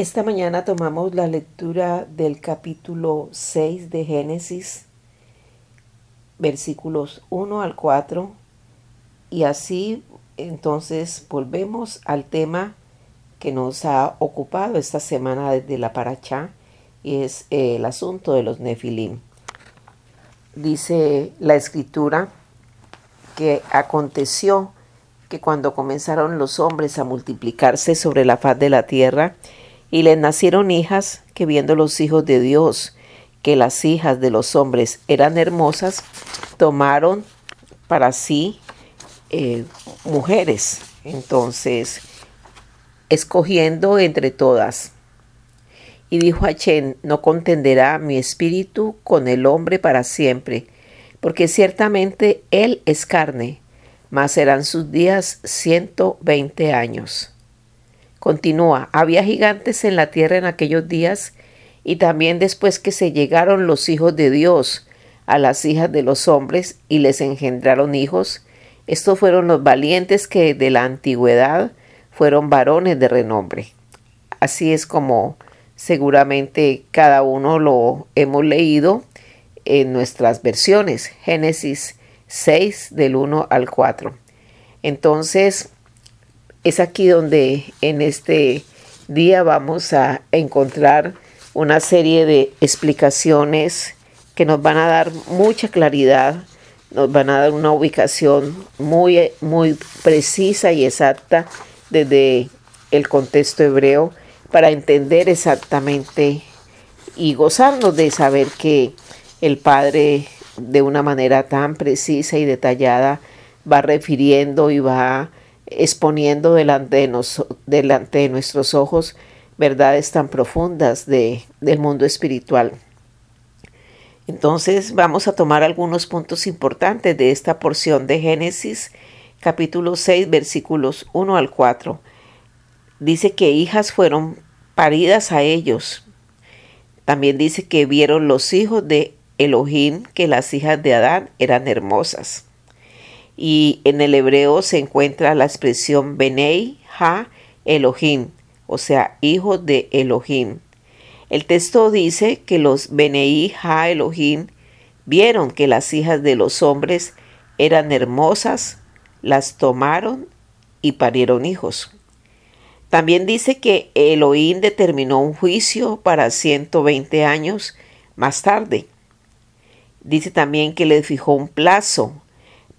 Esta mañana tomamos la lectura del capítulo 6 de Génesis, versículos 1 al 4, y así entonces volvemos al tema que nos ha ocupado esta semana desde la Parachá, y es el asunto de los Nefilim. Dice la escritura que aconteció que cuando comenzaron los hombres a multiplicarse sobre la faz de la tierra, y les nacieron hijas que viendo los hijos de Dios que las hijas de los hombres eran hermosas, tomaron para sí eh, mujeres. Entonces, escogiendo entre todas. Y dijo a Chen, no contenderá mi espíritu con el hombre para siempre, porque ciertamente él es carne, mas serán sus días ciento veinte años. Continúa, había gigantes en la tierra en aquellos días, y también después que se llegaron los hijos de Dios a las hijas de los hombres y les engendraron hijos, estos fueron los valientes que de la antigüedad fueron varones de renombre. Así es como seguramente cada uno lo hemos leído en nuestras versiones, Génesis 6 del 1 al 4. Entonces, es aquí donde en este día vamos a encontrar una serie de explicaciones que nos van a dar mucha claridad, nos van a dar una ubicación muy, muy precisa y exacta desde el contexto hebreo para entender exactamente y gozarnos de saber que el Padre de una manera tan precisa y detallada va refiriendo y va exponiendo delante de, nuestros ojos verdades tan profundas de, del mundo espiritual. Entonces vamos a tomar algunos puntos importantes de esta porción de Génesis capítulo 6 versículos 1 al 4. Dice que hijas fueron paridas a ellos. También dice que vieron los hijos de Elohim que las hijas de Adán eran hermosas y en el hebreo se encuentra la expresión Benei Ha Elohim, o sea, hijos de Elohim. El texto dice que los Benei Ha Elohim vieron que las hijas de los hombres eran hermosas, las tomaron y parieron hijos. También dice que Elohim determinó un juicio para 120 años más tarde. Dice también que le fijó un plazo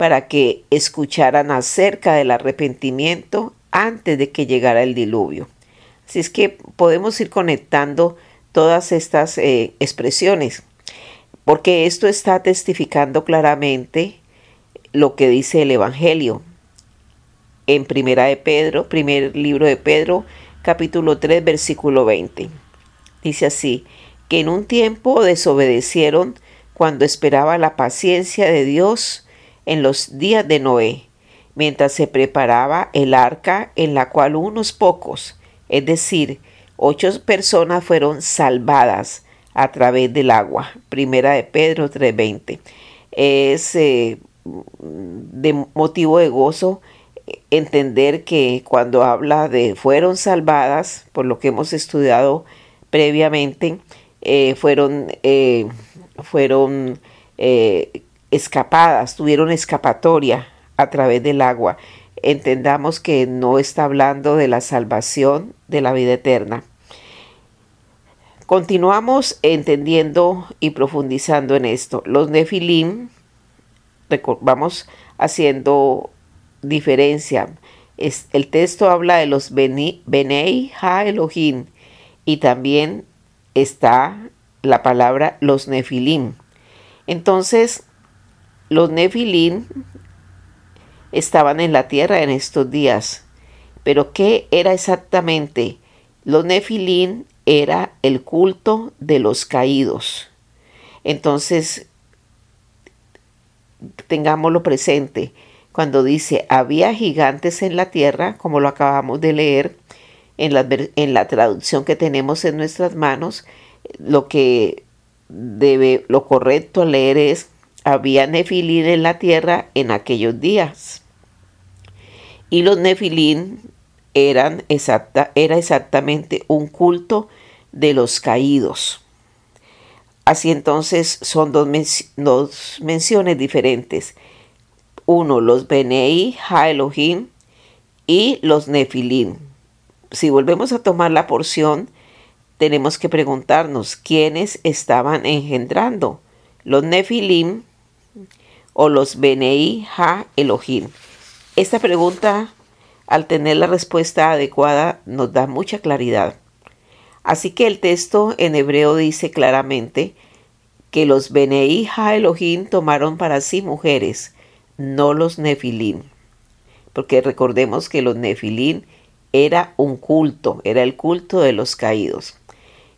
para que escucharan acerca del arrepentimiento antes de que llegara el diluvio. Así es que podemos ir conectando todas estas eh, expresiones, porque esto está testificando claramente lo que dice el Evangelio. En Primera de Pedro, primer libro de Pedro, capítulo 3, versículo 20. Dice así, que en un tiempo desobedecieron cuando esperaba la paciencia de Dios, en los días de Noé, mientras se preparaba el arca en la cual unos pocos, es decir, ocho personas fueron salvadas a través del agua. Primera de Pedro 3:20. Es eh, de motivo de gozo entender que cuando habla de fueron salvadas, por lo que hemos estudiado previamente, eh, fueron, eh, fueron escapadas, tuvieron escapatoria a través del agua. Entendamos que no está hablando de la salvación de la vida eterna. Continuamos entendiendo y profundizando en esto. Los nefilim, vamos haciendo diferencia. el texto habla de los Benei Ha Elohim y también está la palabra los nefilim. Entonces, los Nefilim estaban en la tierra en estos días. Pero ¿qué era exactamente? Los Nefilim era el culto de los caídos. Entonces, tengámoslo presente. Cuando dice había gigantes en la tierra, como lo acabamos de leer en la, en la traducción que tenemos en nuestras manos, lo que debe, lo correcto leer es había nefilín en la tierra en aquellos días. Y los nefilín eran exacta, era exactamente un culto de los caídos. Así entonces son dos, menciones diferentes. Uno, los Benei Ha Elohim y los Nefilim. Si volvemos a tomar la porción, tenemos que preguntarnos quiénes estaban engendrando, los Nefilim o los Benei Ha Elohim. Esta pregunta, al tener la respuesta adecuada, nos da mucha claridad. Así que el texto en hebreo dice claramente que los Benei Ha Elohim tomaron para sí mujeres, no los Nefilim. Porque recordemos que los Nefilim era un culto, era el culto de los caídos.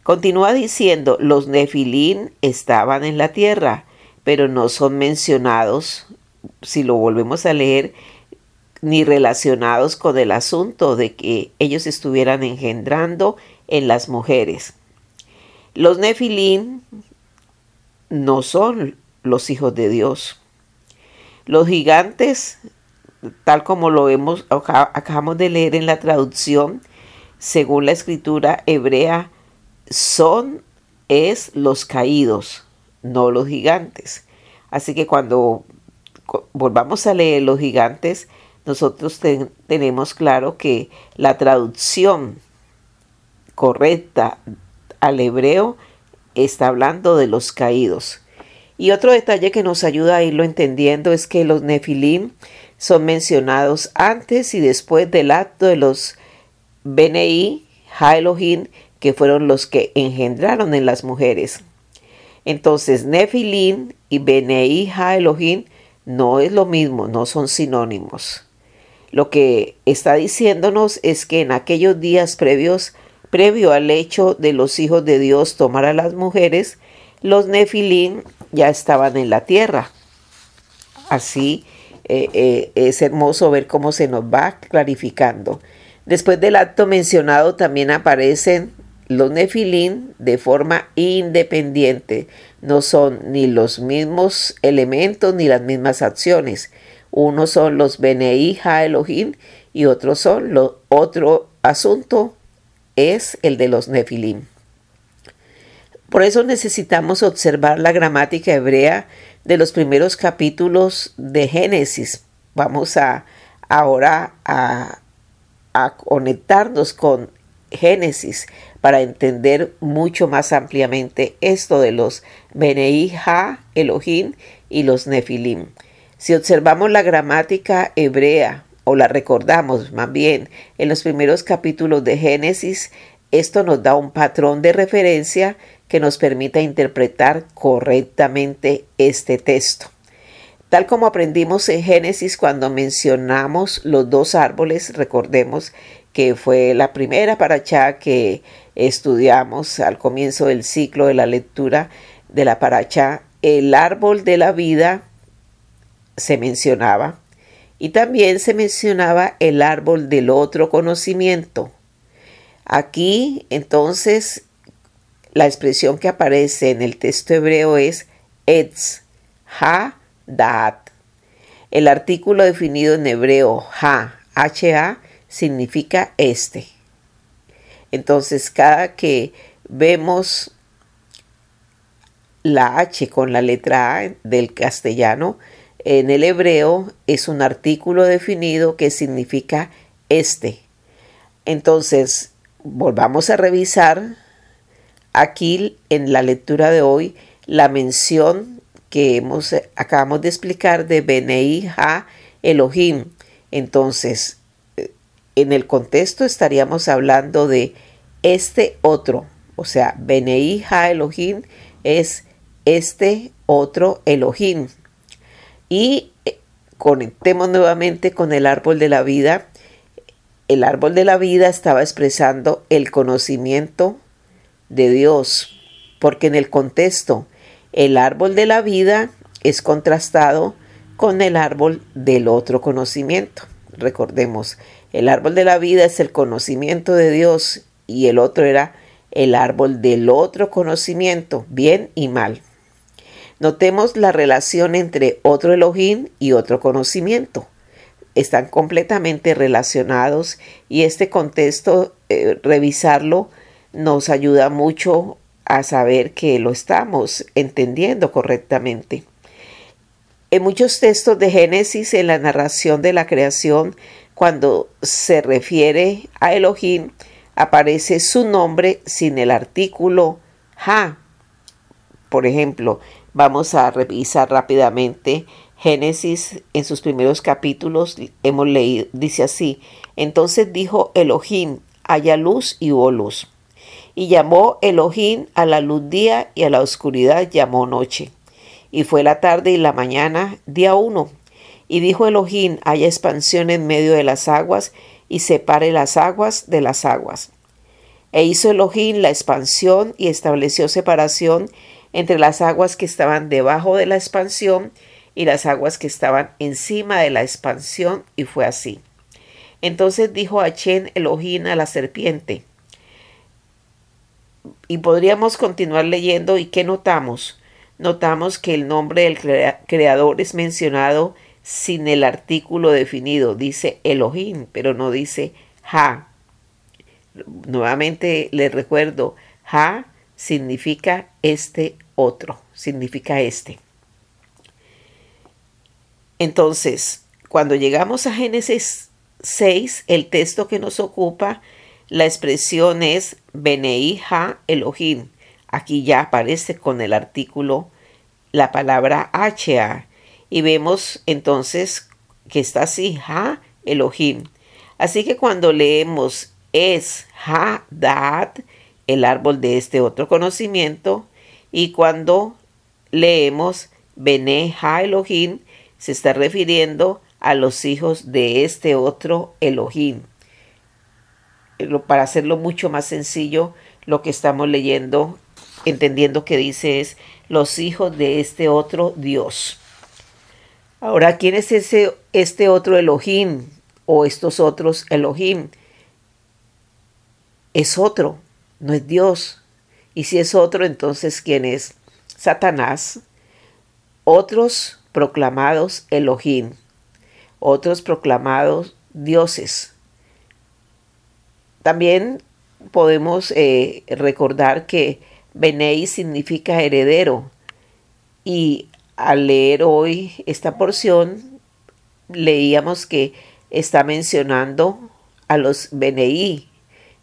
Continúa diciendo, los Nefilim estaban en la tierra, pero no son mencionados, si lo volvemos a leer, ni relacionados con el asunto de que ellos estuvieran engendrando en las mujeres. Los Nefilim no son los hijos de Dios. Los gigantes, tal como lo hemos, acabamos de leer en la traducción, según la escritura hebrea, son es los caídos, no los gigantes. Así que cuando volvamos a leer los gigantes, nosotros tenemos claro que la traducción correcta al hebreo está hablando de los caídos. Y otro detalle que nos ayuda a irlo entendiendo es que los nefilim son mencionados antes y después del acto de los Benei Ha que fueron los que engendraron en las mujeres. Entonces, Nefilim y Benei Ha no es lo mismo, no son sinónimos. Lo que está diciéndonos es que en aquellos días previos previo al hecho de los hijos de Dios tomar a las mujeres, los nefilín ya estaban en la tierra. Así eh, eh, es hermoso ver cómo se nos va clarificando. Después del acto mencionado también aparecen los nefilín de forma independiente. No son ni los mismos elementos ni las mismas acciones. Unos son los Benei Ha Elohim y otros son otro asunto es el de los nefilim. Por eso necesitamos observar la gramática hebrea de los primeros capítulos de Génesis. Vamos a ahora a conectarnos con Génesis para entender mucho más ampliamente esto de los Benei Ha, Elohim y los Nefilim. Si observamos la gramática hebrea o la recordamos más bien en los primeros capítulos de Génesis, esto nos da un patrón de referencia que nos permita interpretar correctamente este texto. Tal como aprendimos en Génesis cuando mencionamos los dos árboles, recordemos que fue la primera paracha que estudiamos al comienzo del ciclo de la lectura de la paracha, el árbol de la vida se mencionaba y también se mencionaba el árbol del otro conocimiento. Aquí entonces la expresión que aparece en el texto hebreo es etz, ha, daat. El artículo definido en hebreo ha, ha, significa este. Entonces cada que vemos la H con la letra A del castellano, en el hebreo es un artículo definido que significa este. Entonces, volvamos a revisar aquí en la lectura de hoy la mención que hemos, acabamos de explicar de Benei Ha Elohim. Entonces, en el contexto estaríamos hablando de este otro, o sea, Benei Ha Elohim es este otro Elohim. Y eh, conectemos nuevamente con el árbol de la vida. El árbol de la vida estaba expresando el conocimiento de Dios, porque en el contexto el árbol de la vida es contrastado con el árbol del otro conocimiento. Recordemos, el árbol de la vida es el conocimiento de Dios y el otro era el árbol del otro conocimiento, bien y mal. Notemos la relación entre otro Elohim y otro conocimiento. están completamente relacionados y este contexto, eh, revisarlo, nos ayuda mucho a saber que lo estamos entendiendo correctamente. En muchos textos de Génesis, en la narración de la creación, cuando se refiere a Elohim, aparece su nombre sin el artículo Ha. Por ejemplo, vamos a revisar rápidamente Génesis en sus primeros capítulos hemos leído, dice así, entonces dijo Elohim, haya luz y hubo luz. Y llamó Elohim a la luz día y a la oscuridad llamó noche. Y fue la tarde y la mañana, día uno. Y dijo Elohim, haya expansión en medio de las aguas y separe las aguas de las aguas. E hizo Elohim la expansión y estableció separación entre las aguas que estaban debajo de la expansión y las aguas que estaban encima de la expansión, y fue así. Entonces dijo Achen Elohim a la serpiente. Y podríamos continuar leyendo, ¿y qué notamos? Notamos que el nombre del creador es mencionado sin el artículo definido. Dice Elohim, pero no dice Ha. Nuevamente les recuerdo, Ha significa este otro, significa este. Entonces, cuando llegamos a Génesis 6, el texto que nos ocupa, la expresión es Benei Ha Elohim. Aquí ya aparece con el artículo la palabra HA. Y vemos entonces que está así, Ha Elohim. Así que cuando leemos es Ha Dat, el árbol de este otro conocimiento, y cuando leemos Bene Ha Elohim, se está refiriendo a los hijos de este otro Elohim. Para hacerlo mucho más sencillo, lo que estamos leyendo, entendiendo que dice es los hijos de este otro Dios. Ahora, ¿quién es ese, este otro Elohim o estos otros Elohim? Es otro, no es Dios. Y si es otro, entonces ¿quién es? Satanás. Otros proclamados Elohim, otros proclamados dioses. También podemos eh, recordar que Benei significa heredero y al leer hoy esta porción leíamos que está mencionando a los Benei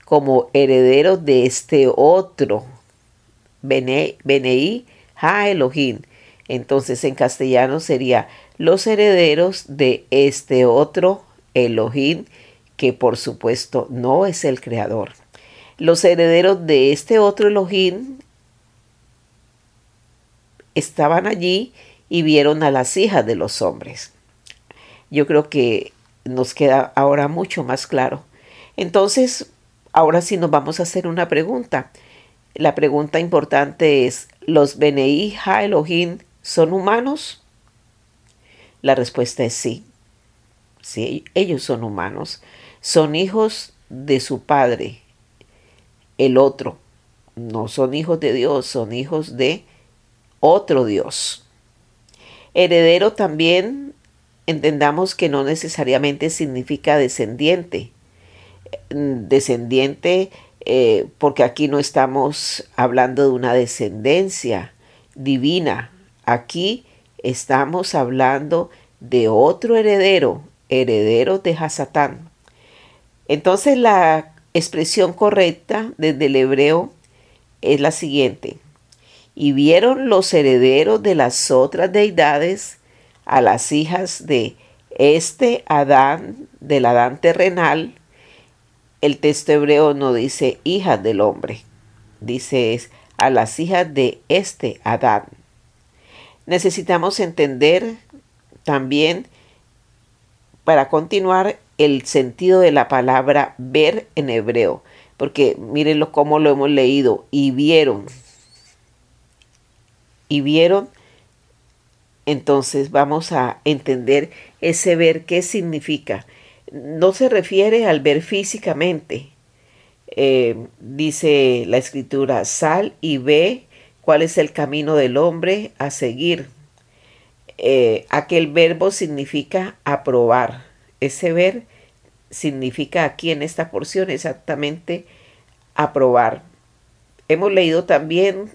como herederos de este otro. Benei, Ha Elohim, entonces en castellano sería los herederos de este otro Elohim, que por supuesto no es el creador. Los herederos de este otro Elohim estaban allí y vieron a las hijas de los hombres. Yo creo que nos queda ahora mucho más claro. Entonces, ahora sí nos vamos a hacer una pregunta. La pregunta importante es, ¿los Benei Ha Elohim ¿Son humanos? La respuesta es sí. Sí, ellos son humanos. Son hijos de su padre, el otro. No son hijos de Dios, son hijos de otro Dios. Heredero también entendamos que no necesariamente significa descendiente. Descendiente eh, porque aquí no estamos hablando de una descendencia divina, Aquí estamos hablando de otro heredero, heredero de Hasatán. Entonces la expresión correcta desde el hebreo es la siguiente. Y vieron los herederos de las otras deidades a las hijas de este Adán, del Adán terrenal. El texto hebreo no dice hijas del hombre, dice es a las hijas de este Adán necesitamos entender también, para continuar, el sentido de la palabra ver en hebreo, porque mírenlo cómo lo hemos leído, y vieron, y vieron, entonces vamos a entender ese ver qué significa. No se refiere al ver físicamente, eh, dice la escritura, sal y ve cuál es el camino del hombre a seguir. Eh, aquel verbo significa aprobar, ese ver significa aquí en esta porción exactamente aprobar. Hemos leído también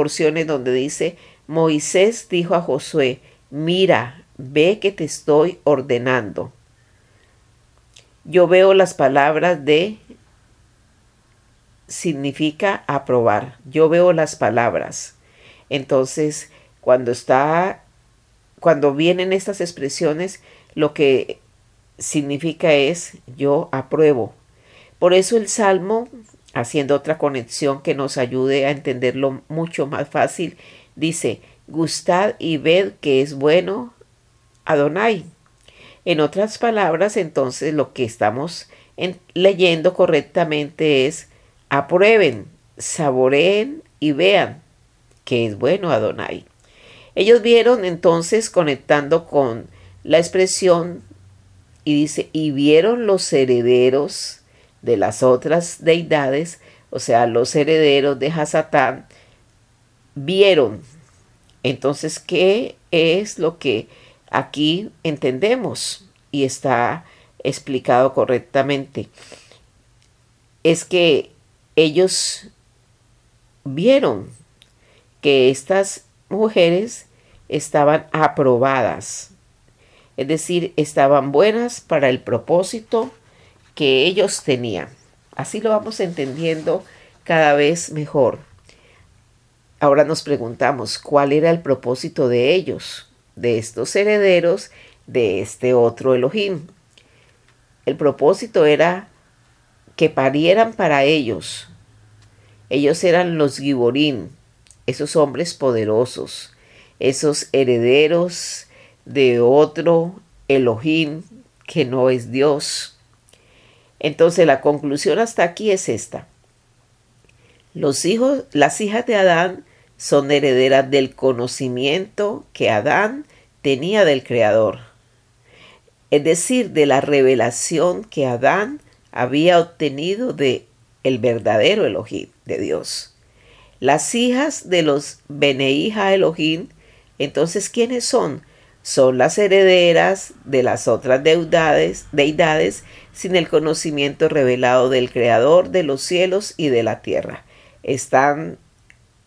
porciones donde dice, Moisés dijo a Josué, mira, ve que te estoy ordenando. Yo veo las palabras de significa aprobar. Yo veo las palabras. Entonces, cuando está, cuando vienen estas expresiones, lo que significa es yo apruebo. Por eso el Salmo, haciendo otra conexión que nos ayude a entenderlo mucho más fácil, dice, gustad y ved que es bueno Adonai. En otras palabras, entonces lo que estamos leyendo correctamente es aprueben, saboreen y vean que es bueno Adonai. Ellos vieron entonces conectando con la expresión y dice, y vieron los herederos de las otras deidades, o sea, los herederos de Hasatán, vieron. Entonces, ¿qué es lo que aquí entendemos? Y está explicado correctamente. Es que ellos vieron que estas mujeres estaban aprobadas, es decir, estaban buenas para el propósito que ellos tenían. Así lo vamos entendiendo cada vez mejor. Ahora nos preguntamos cuál era el propósito de ellos, de estos herederos de este otro Elohim. El propósito era que parieran para ellos. Ellos eran los Giborín, esos hombres poderosos, esos herederos de otro Elohim que no es Dios. Entonces la conclusión hasta aquí es esta. Los hijos, las hijas de Adán son herederas del conocimiento que Adán tenía del Creador, es decir, de la revelación que Adán había obtenido de el verdadero Elohim de Dios. Las hijas de los Beneija Elohim, entonces, ¿quiénes son? Son las herederas de las otras deidades, deidades sin el conocimiento revelado del Creador de los cielos y de la tierra. Están,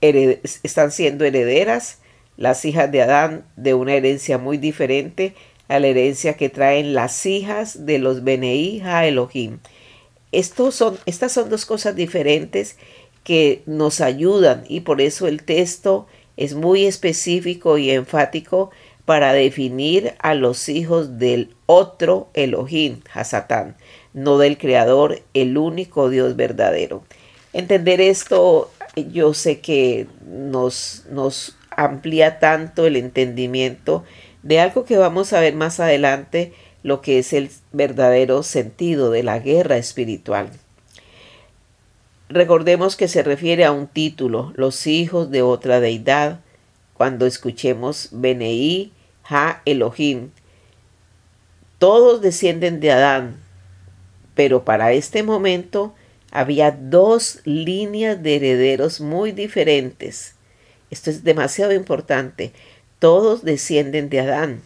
están siendo herederas las hijas de Adán de una herencia muy diferente a la herencia que traen las hijas de los Beneija Elohim. Estos son, estas son dos cosas diferentes que nos ayudan y por eso el texto es muy específico y enfático para definir a los hijos del otro Elohim, Hasatán, no del Creador, el único Dios verdadero. Entender esto yo sé que nos, nos amplía tanto el entendimiento de algo que vamos a ver más adelante, lo que es el verdadero sentido de la guerra espiritual. Recordemos que se refiere a un título, los hijos de otra deidad, cuando escuchemos Beneí Ha Elohim. Todos descienden de Adán, pero para este momento había dos líneas de herederos muy diferentes. Esto es demasiado importante. Todos descienden de Adán,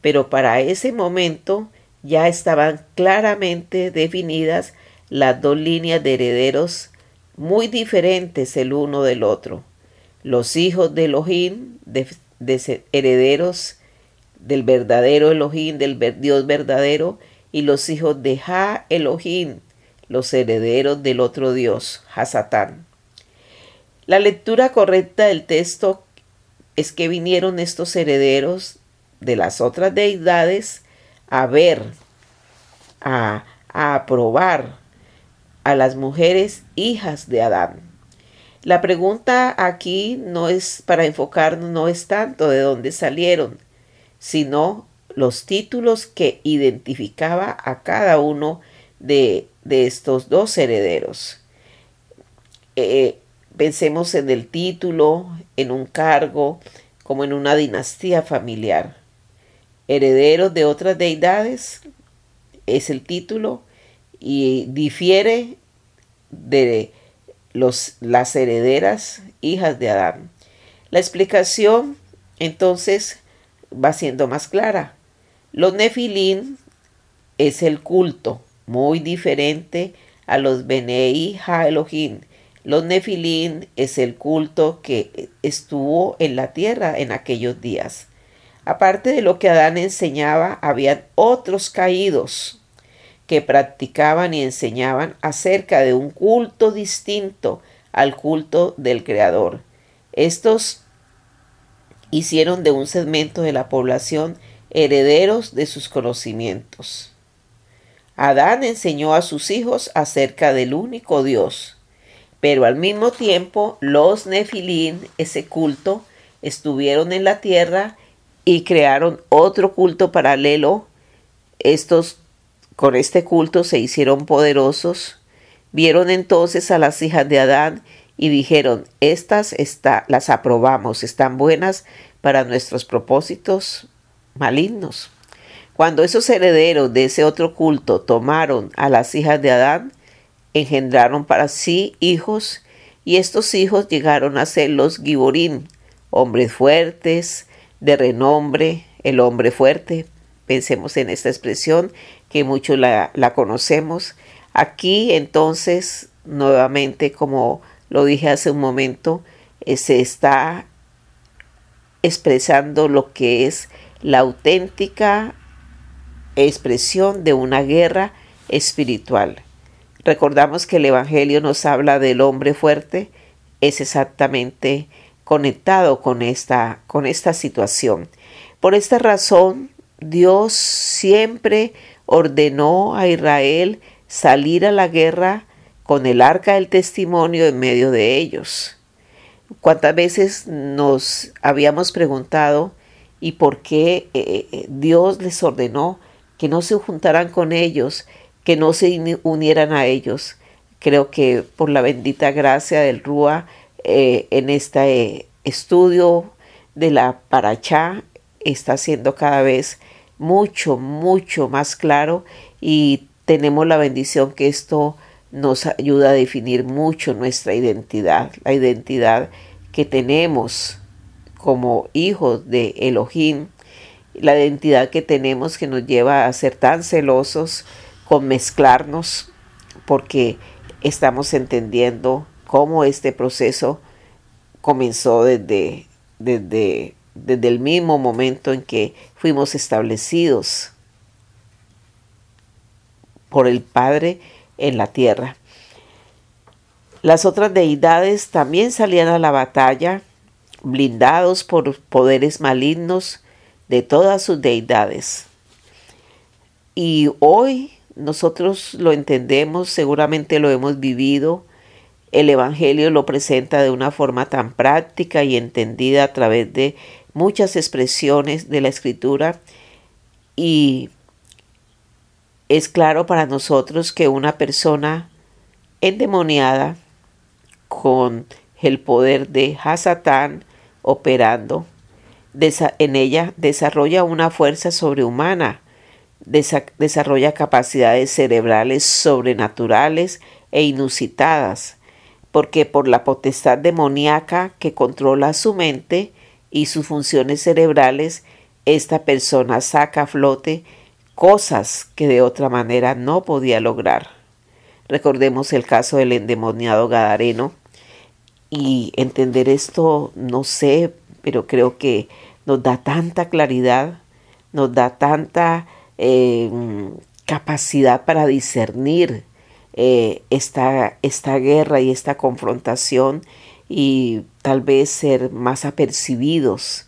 pero para ese momento ya estaban claramente definidas las dos líneas de herederos muy diferentes el uno del otro. Los hijos de Elohim, de, herederos del verdadero Elohim, del Dios verdadero, y los hijos de Ha Elohim, los herederos del otro Dios, Hasatán. La lectura correcta del texto es que vinieron estos herederos de las otras deidades a ver, a, a aprobar, a las mujeres hijas de Adán. La pregunta aquí no es para enfocarnos, no es tanto de dónde salieron, sino los títulos que identificaba a cada uno de, de estos dos herederos. Eh, pensemos en el título, en un cargo, como en una dinastía familiar. Herederos de otras deidades es el título y difiere de los, las herederas hijas de Adán. La explicación entonces va siendo más clara. Los nefilín es el culto, muy diferente a los Benei Elohim. Los nefilín es el culto que estuvo en la tierra en aquellos días. Aparte de lo que Adán enseñaba, habían otros caídos que practicaban y enseñaban acerca de un culto distinto al culto del Creador. Estos hicieron de un segmento de la población herederos de sus conocimientos. Adán enseñó a sus hijos acerca del único Dios, pero al mismo tiempo los nefilín, ese culto, estuvieron en la tierra y crearon otro culto paralelo. Estos con este culto se hicieron poderosos. Vieron entonces a las hijas de Adán y dijeron, estas está, las aprobamos, están buenas para nuestros propósitos malignos. Cuando esos herederos de ese otro culto tomaron a las hijas de Adán, engendraron para sí hijos, y estos hijos llegaron a ser los Giborín, hombres fuertes, de renombre, el hombre fuerte. Pensemos en esta expresión que muchos la, conocemos. Aquí entonces, nuevamente, como lo dije hace un momento, eh, se está expresando lo que es la auténtica expresión de una guerra espiritual. Recordamos que el Evangelio nos habla del hombre fuerte, es exactamente conectado con esta, con esta situación. Por esta razón, Dios siempre ordenó a Israel salir a la guerra con el arca del testimonio en medio de ellos. ¿Cuántas veces nos habíamos preguntado y por qué eh, eh, Dios les ordenó que no se juntaran con ellos, que no se unieran a ellos? Creo que por la bendita gracia del Rúa eh, en este estudio de la Parachá está siendo cada vez mucho, mucho más claro y tenemos la bendición que esto nos ayuda a definir mucho nuestra identidad, la identidad que tenemos como hijos de Elohim, la identidad que tenemos que nos lleva a ser tan celosos con mezclarnos, porque estamos entendiendo cómo este proceso comenzó desde, desde, desde el mismo momento en que fuimos establecidos por el Padre en la tierra. Las otras deidades también salían a la batalla, blindados por poderes malignos de todas sus deidades. Y hoy nosotros lo entendemos, seguramente lo hemos vivido. El Evangelio lo presenta de una forma tan práctica y entendida a través de muchas expresiones de la Escritura. Y es claro para nosotros que una persona endemoniada con el poder de Hasatán operando, en ella desarrolla una fuerza sobrehumana, desarrolla capacidades cerebrales sobrenaturales e inusitadas, porque por la potestad demoníaca que controla su mente y sus funciones cerebrales, esta persona saca a flote cosas que de otra manera no podía lograr. Recordemos el caso del endemoniado Gadareno y entender esto, no sé, pero creo que nos da tanta claridad, nos da tanta eh, capacidad para discernir eh, esta, esta guerra y esta confrontación y tal vez ser más apercibidos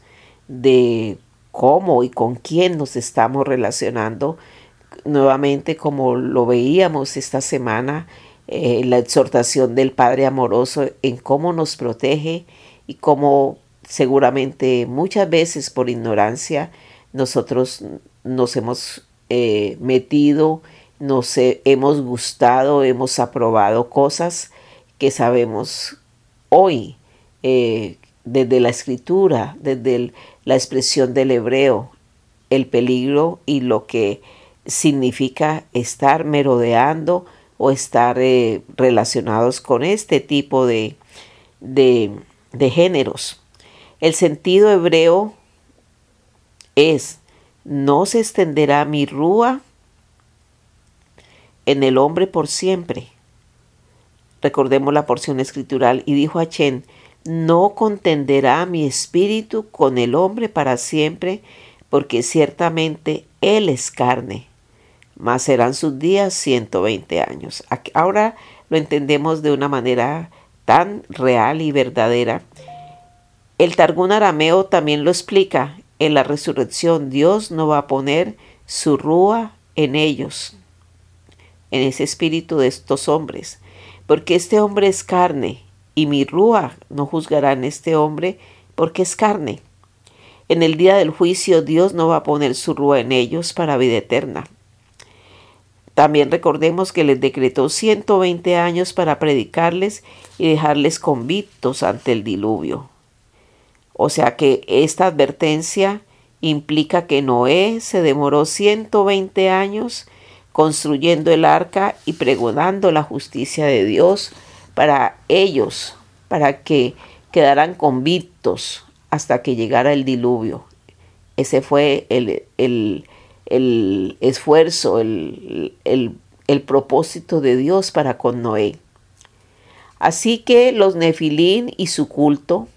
de cómo y con quién nos estamos relacionando. Nuevamente, como lo veíamos esta semana, eh, la exhortación del Padre amoroso en cómo nos protege y cómo seguramente muchas veces por ignorancia nosotros nos hemos eh, metido, nos hemos gustado, hemos aprobado cosas que sabemos hoy eh, desde la escritura, desde la expresión del hebreo, el peligro y lo que significa estar merodeando o estar eh, relacionados con este tipo de, de, de géneros. El sentido hebreo es no se extenderá mi rúa en el hombre por siempre. Recordemos la porción escritural y dijo a Chen, no contenderá mi espíritu con el hombre para siempre, porque ciertamente él es carne, mas serán sus días 120 años. Ahora lo entendemos de una manera tan real y verdadera. El Targún arameo también lo explica. En la resurrección Dios no va a poner su rúa en ellos, en ese espíritu de estos hombres, porque este hombre es carne y mi rúa no juzgarán este hombre porque es carne. En el día del juicio Dios no va a poner su rúa en ellos para vida eterna. También recordemos que les decretó 120 años para predicarles y dejarles convictos ante el diluvio. O sea que esta advertencia implica que Noé se demoró 120 años construyendo el arca y pregonando la justicia de Dios para ellos, para que quedaran convictos hasta que llegara el diluvio. Ese fue el, el, esfuerzo, el, el propósito de Dios para con Noé. Así que los nefilín y su culto,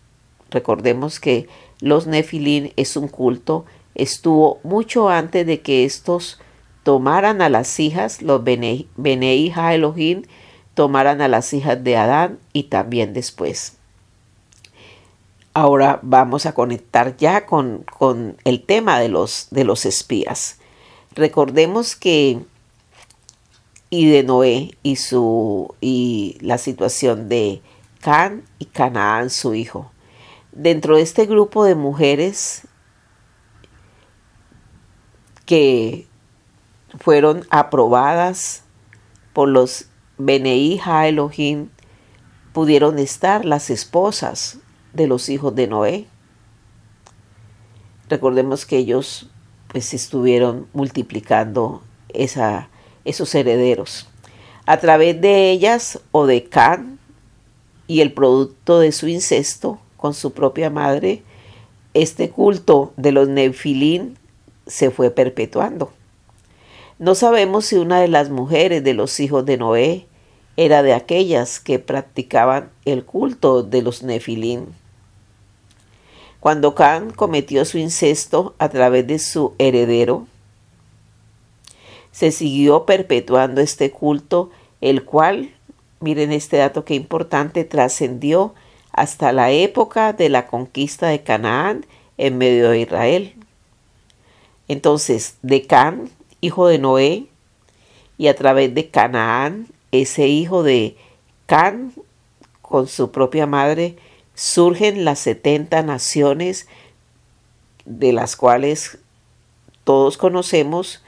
recordemos que los nefilín es un culto, estuvo mucho antes de que estos tomaran a las hijas, los Benei Elohim, tomaran a las hijas de Adán y también después. Ahora vamos a conectar ya con, con el tema de los, de los espías. Recordemos que y de Noé y su y la situación de Can y Canaán su hijo. Dentro de este grupo de mujeres que fueron aprobadas por los Benei Elohim pudieron estar las esposas de los hijos de Noé. Recordemos que ellos pues estuvieron multiplicando esa, esos herederos. A través de ellas o de Can y el producto de su incesto con su propia madre, este culto de los Nefilín se fue perpetuando. No sabemos si una de las mujeres de los hijos de Noé era de aquellas que practicaban el culto de los nefilín. Cuando Can cometió su incesto a través de su heredero, se siguió perpetuando este culto, el cual, miren este dato que importante, trascendió hasta la época de la conquista de Canaán en medio de Israel. Entonces, de Can hijo de Noé, y a través de Canaán, ese hijo de Can, con su propia madre, surgen las setenta naciones de las cuales todos conocemos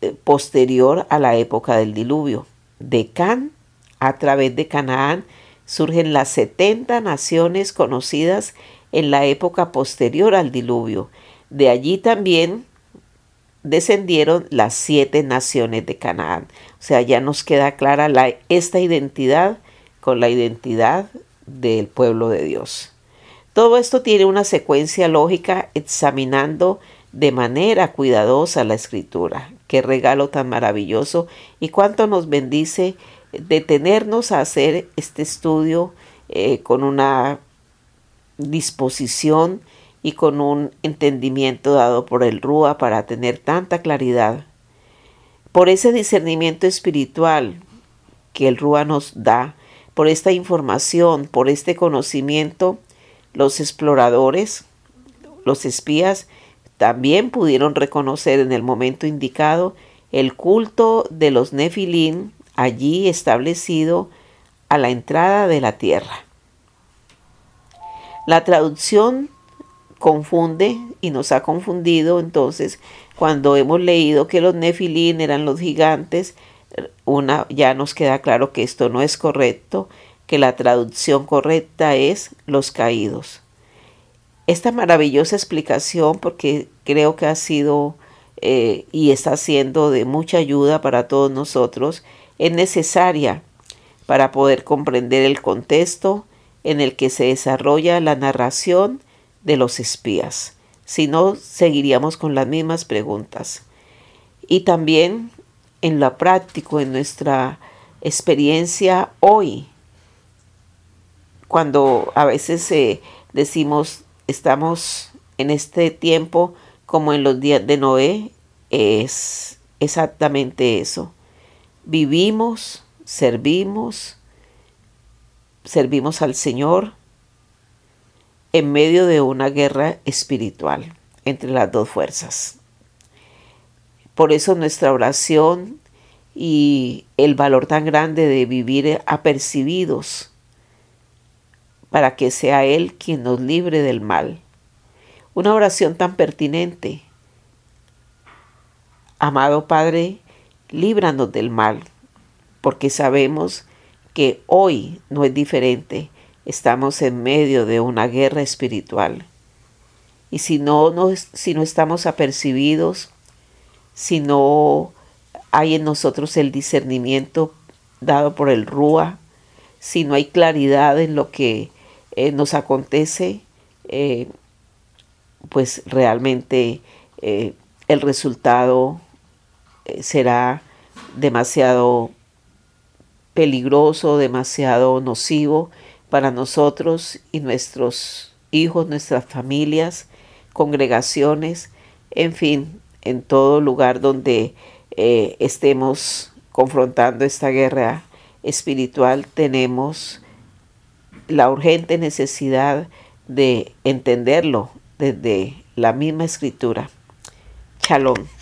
eh, posterior a la época del diluvio. De Can, a través de Canaán, surgen las setenta naciones conocidas en la época posterior al diluvio. De allí también descendieron las siete naciones de Canaán. O sea, ya nos queda clara la, esta identidad con la identidad del pueblo de Dios. Todo esto tiene una secuencia lógica examinando de manera cuidadosa la escritura. Qué regalo tan maravilloso y cuánto nos bendice detenernos a hacer este estudio eh, con una disposición y con un entendimiento dado por el Rúa para tener tanta claridad. Por ese discernimiento espiritual que el Rúa nos da, por esta información, por este conocimiento, los exploradores, los espías, también pudieron reconocer en el momento indicado el culto de los nefilín allí establecido a la entrada de la tierra. La traducción confunde y nos ha confundido entonces cuando hemos leído que los nefilín eran los gigantes, una ya nos queda claro que esto no es correcto, que la traducción correcta es los caídos. Esta maravillosa explicación, porque creo que ha sido eh, y está siendo de mucha ayuda para todos nosotros, es necesaria para poder comprender el contexto en el que se desarrolla la narración de los espías. Si no, seguiríamos con las mismas preguntas. Y también en lo práctico, en nuestra experiencia hoy, cuando a veces eh, decimos estamos en este tiempo como en los días de Noé, es exactamente eso. Vivimos, servimos, servimos al Señor en medio de una guerra espiritual entre las dos fuerzas. Por eso nuestra oración y el valor tan grande de vivir apercibidos para que sea Él quien nos libre del mal. Una oración tan pertinente. Amado Padre, líbranos del mal, porque sabemos que hoy no es diferente. Estamos en medio de una guerra espiritual. Y si no, no, si no estamos apercibidos, si no hay en nosotros el discernimiento dado por el Rúa, si no hay claridad en lo que eh, nos acontece, eh, pues realmente eh, el resultado será demasiado peligroso, demasiado nocivo para nosotros y nuestros hijos, nuestras familias, congregaciones, en fin, en todo lugar donde estemos confrontando esta guerra espiritual, tenemos la urgente necesidad de entenderlo desde la misma escritura. Shalom.